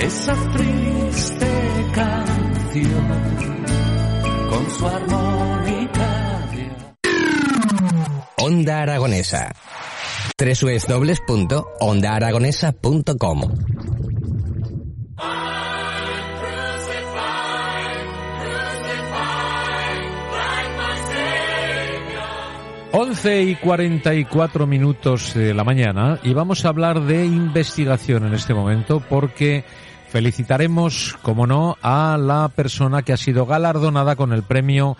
esa triste canción con su armónica. Onda Aragonesa. www.ondaaragonesa.com 11 y 44 minutos de la mañana y vamos a hablar de investigación en este momento porque felicitaremos, como no, a la persona que ha sido galardonada con el premio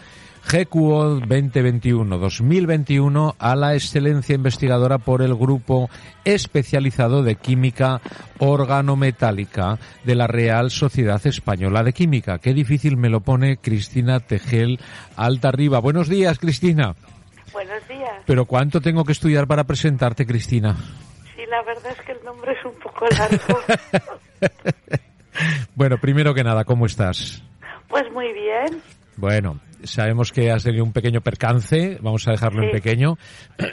GQO 2021-2021 a la excelencia investigadora por el grupo especializado de química organometálica de la Real Sociedad Española de Química. Qué difícil me lo pone Cristina Tegel Alta Arriba. Buenos días, Cristina. Buenos días. Pero ¿cuánto tengo que estudiar para presentarte, Cristina? Sí, la verdad es que el nombre es un poco largo. bueno, primero que nada, ¿cómo estás? Pues muy bien. Bueno, sabemos que has tenido un pequeño percance, vamos a dejarlo en pequeño.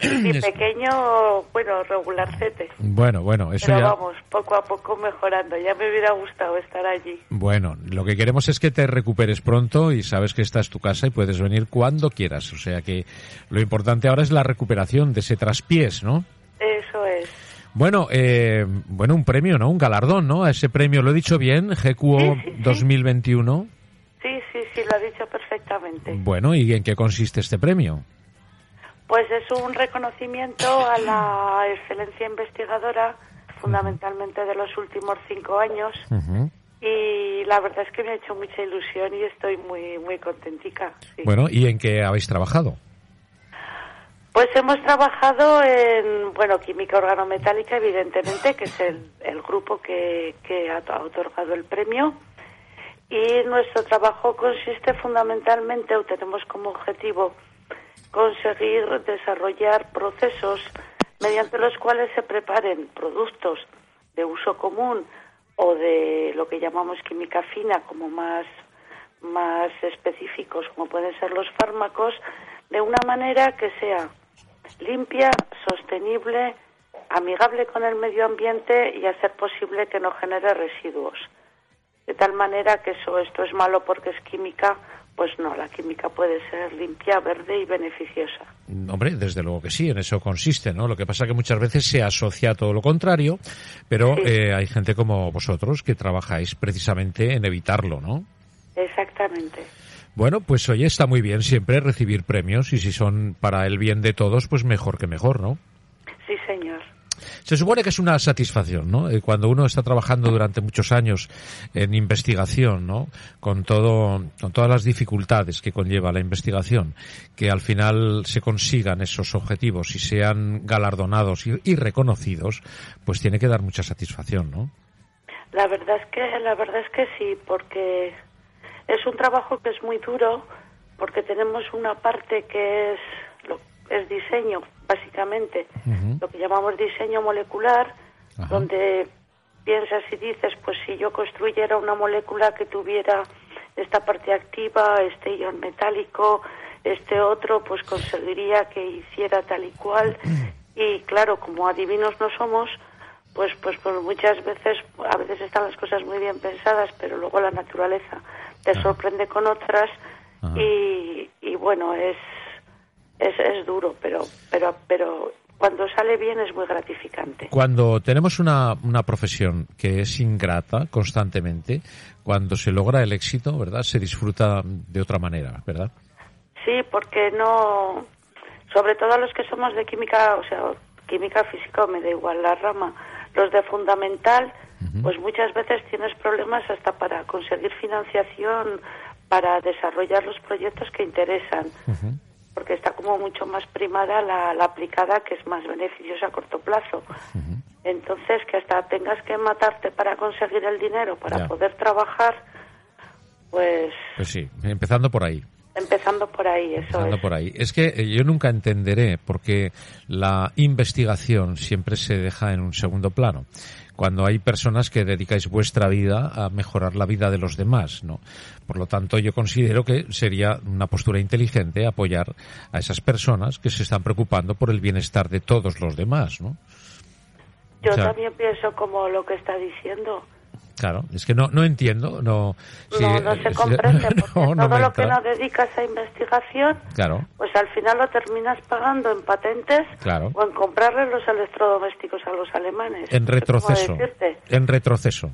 Sí, pequeño, bueno, regularcete. Bueno, bueno, eso Pero ya... vamos, poco a poco mejorando. Ya me hubiera gustado estar allí. Bueno, lo que queremos es que te recuperes pronto y sabes que esta es tu casa y puedes venir cuando quieras. O sea que lo importante ahora es la recuperación de ese traspiés, ¿no? Eso es. Bueno, eh, bueno, un premio, ¿no? Un galardón, ¿no? A ese premio, ¿lo he dicho bien? GQO Sí, sí, sí. 2021. Sí, lo ha dicho perfectamente. Bueno, ¿y en qué consiste este premio? Pues es un reconocimiento a la excelencia investigadora, fundamentalmente de los últimos cinco años. Y la verdad es que me ha hecho mucha ilusión y estoy muy, muy contentica. sí. Bueno, ¿y en qué habéis trabajado? Pues hemos trabajado en, bueno, química organometálica, evidentemente, que es el, el grupo que, que ha otorgado el premio. Y nuestro trabajo consiste fundamentalmente, o tenemos como objetivo, conseguir desarrollar procesos mediante los cuales se preparen productos de uso común o de lo que llamamos química fina, como más, más específicos, como pueden ser los fármacos, de una manera que sea limpia, sostenible, amigable con el medio ambiente y a ser posible que no genere residuos. De tal manera que eso, esto es malo porque es química, pues no, la química puede ser limpia, verde y beneficiosa. Hombre, desde luego que sí, en eso consiste, ¿no? Lo que pasa que muchas veces se asocia a todo lo contrario, pero Sí. eh, hay gente como vosotros que trabajáis precisamente en evitarlo, ¿no? Exactamente. Bueno, pues oye, está muy bien siempre recibir premios y si son para el bien de todos, pues mejor que mejor, ¿no? Sí, señor. Se supone que es una satisfacción, ¿no? Eh, Cuando uno está trabajando durante muchos años en investigación, ¿no? Con todo, con todas las dificultades que conlleva la investigación, que al final se consigan esos objetivos y sean galardonados y, y reconocidos, pues tiene que dar mucha satisfacción, ¿no? La verdad es que la verdad es que sí, porque es un trabajo que es muy duro, porque tenemos una parte que es es diseño, básicamente, lo que llamamos diseño molecular, Ajá. donde piensas y dices, pues si yo construyera una molécula que tuviera esta parte activa, este ion metálico, este otro, pues conseguiría que hiciera tal y cual. Y claro, como adivinos no somos, pues, pues, pues muchas veces, a veces están las cosas muy bien pensadas, pero luego la naturaleza te sorprende con otras y, y bueno, es, es, es duro, pero, pero, pero cuando sale bien es muy gratificante. Cuando tenemos una, una profesión que es ingrata constantemente, cuando se logra el éxito, ¿verdad? Se disfruta de otra manera, ¿verdad? Sí, porque no, sobre todo los que somos de química, o sea, química física, me da igual la rama, los de fundamental, pues muchas veces tienes problemas hasta para conseguir financiación para desarrollar los proyectos que interesan, porque está como mucho más primada la, la aplicada que es más beneficiosa a corto plazo. Entonces, que hasta tengas que matarte para conseguir el dinero, para Ya. poder trabajar, pues Pues sí, empezando por ahí. Empezando por ahí, eso Empezando es. por ahí. Es que eh, yo nunca entenderé por qué la investigación siempre se deja en un segundo plano. Cuando hay personas que dedicáis vuestra vida a mejorar la vida de los demás, ¿no? Por lo tanto, yo considero que sería una postura inteligente apoyar a esas personas que se están preocupando por el bienestar de todos los demás, ¿no? Yo O sea- también pienso como lo que está diciendo. Claro, es que no, no entiendo, no... si- no, no se comprende, porque no, no todo lo que no dedicas a investigación, Claro, pues al final lo terminas pagando en patentes Claro. o en comprarle los electrodomésticos a los alemanes. en retroceso, en retroceso.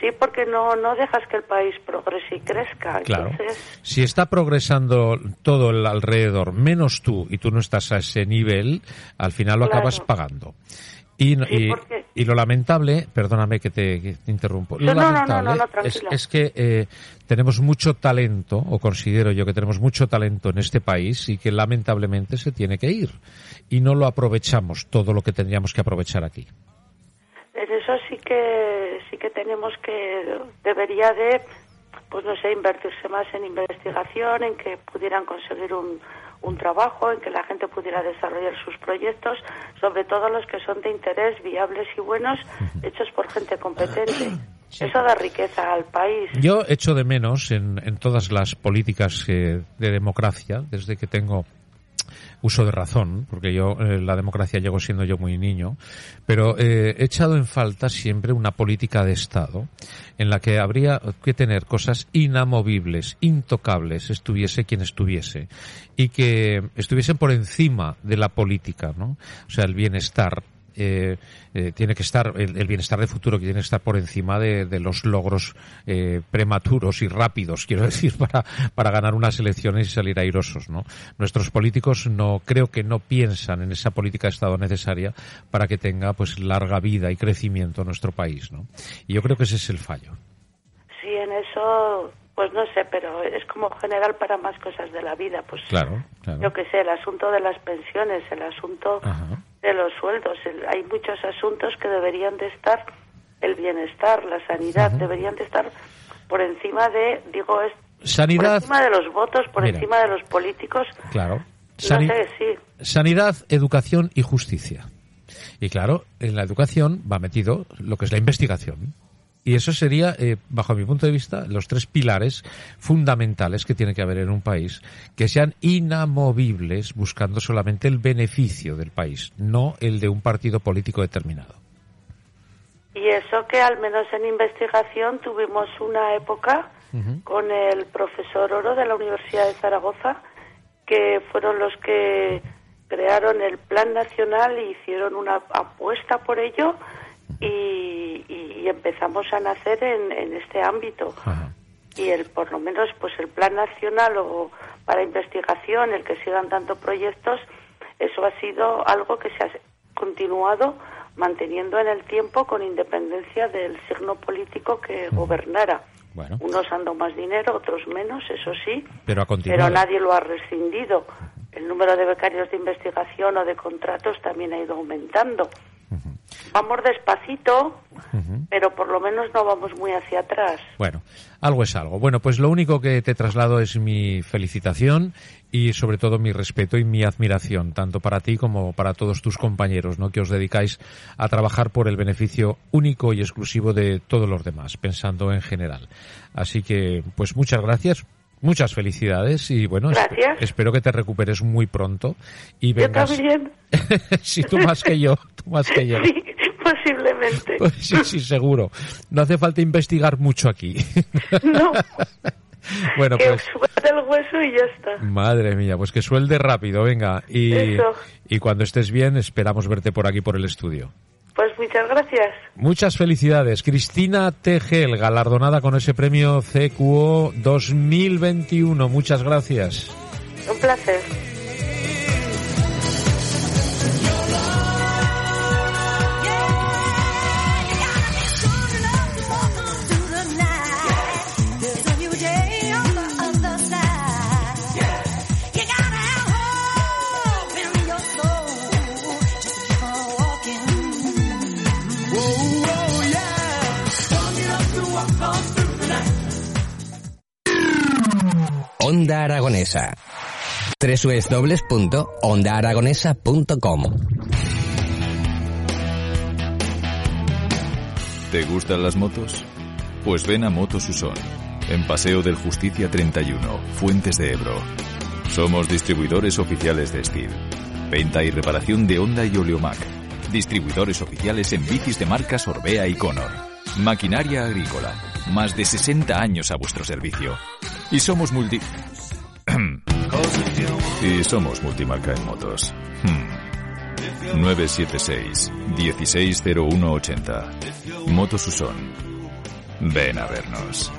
Sí, porque no, no dejas que el país progrese y crezca. Claro. Entonces, Si está progresando todo el alrededor, menos tú, y tú no estás a ese nivel, al final lo Claro. acabas pagando. Y, Sí, y- porque- y lo lamentable, perdóname que te, que te interrumpo, lo No, lamentable no, no, es, que eh, tenemos mucho talento, o considero yo que tenemos mucho talento en este país y que lamentablemente se tiene que ir. Y no lo aprovechamos todo lo que tendríamos que aprovechar aquí. en eso sí que sí que tenemos que debería de pues no sé invertirse más en investigación en que pudieran conseguir un, un trabajo en que la gente pudiera desarrollar sus proyectos sobre todo los que son de interés viables y buenos hechos por gente competente. Eso da riqueza al país. Yo echo de menos en, en todas las políticas eh, de democracia, desde que tengo uso de razón, porque yo eh, la democracia llego siendo yo muy niño, pero eh, he echado en falta siempre una política de Estado en la que habría que tener cosas inamovibles, intocables, estuviese quien estuviese, y que estuviesen por encima de la política, ¿no? O sea, el bienestar, eh, eh, tiene que estar, el, el bienestar de futuro que tiene que estar por encima de, de los logros eh, prematuros y rápidos, quiero decir, para, para ganar unas elecciones y salir airosos, ¿no? Nuestros políticos no, creo que no piensan en esa política de Estado necesaria para que tenga, pues, larga vida y crecimiento nuestro país, ¿no? Y yo creo que ese es el fallo. sí en eso pues no sé pero es como general para más cosas de la vida pues Claro, claro. yo que sé el asunto de las pensiones el asunto Ajá. De los sueldos. El- hay muchos asuntos que deberían de estar, el bienestar, la sanidad, deberían de estar por encima de, digo, es por Sanidad, encima de los votos, por Mira. encima de los políticos. claro. No Sani- sé, sí. Sanidad, educación y justicia. Y claro, en la educación va metido lo que es la investigación. Y eso sería, eh, bajo mi punto de vista, los tres pilares fundamentales que tiene que haber en un país, que sean inamovibles buscando solamente el beneficio del país, no el de un partido político determinado. Y eso que al menos en investigación tuvimos una época con el profesor Oro de la Universidad de Zaragoza, que fueron los que crearon el Plan Nacional y hicieron una apuesta por ello y, y- empezamos a nacer en, en este ámbito. Ajá. y el por lo menos pues el plan nacional o para investigación el que sigan tanto proyectos eso ha sido algo que se ha continuado manteniendo en el tiempo con independencia del signo político que gobernara. Bueno, unos han dado más dinero otros menos eso sí pero pero nadie lo ha rescindido. El número de becarios de investigación o de contratos también ha ido aumentando. Vamos despacito pero por lo menos no vamos muy hacia atrás Bueno, algo es algo. Bueno, pues lo único que te traslado es mi felicitación y sobre todo mi respeto y mi admiración, tanto para ti como para todos tus compañeros, ¿no? Que os dedicáis a trabajar por el beneficio único y exclusivo de todos los demás, pensando en general. Así que, pues muchas gracias. Muchas felicidades y bueno, esp- espero que te recuperes muy pronto y yo vengas. también sí, tú más que yo, tú más que yo. Sí, posiblemente. Pues sí, sí, seguro. No hace falta investigar mucho aquí. No, bueno, que pues suelte el hueso y ya está. madre mía, pues que suelde rápido, venga. Y, Eso. y cuando estés bien, esperamos verte por aquí por el estudio. Pues muchas gracias. Muchas felicidades. Cristina Tegel, galardonada con ese premio CQO 2021. Muchas gracias. Un placer. Onda Aragonesa. www.ondaaragonesa.com ¿Te gustan las motos? Pues ven a Motos Usón, en Paseo del Justicia 31, Fuentes de Ebro. Somos distribuidores oficiales de Steel. Venta y reparación de Honda y Oleomac. Distribuidores oficiales en bicis de marcas Orbea y Conor. Maquinaria agrícola. Más de 60 años a vuestro servicio. Y somos multi... y somos multimarca en motos. Hmm. 976 160180. Motos Usón. Ven a vernos.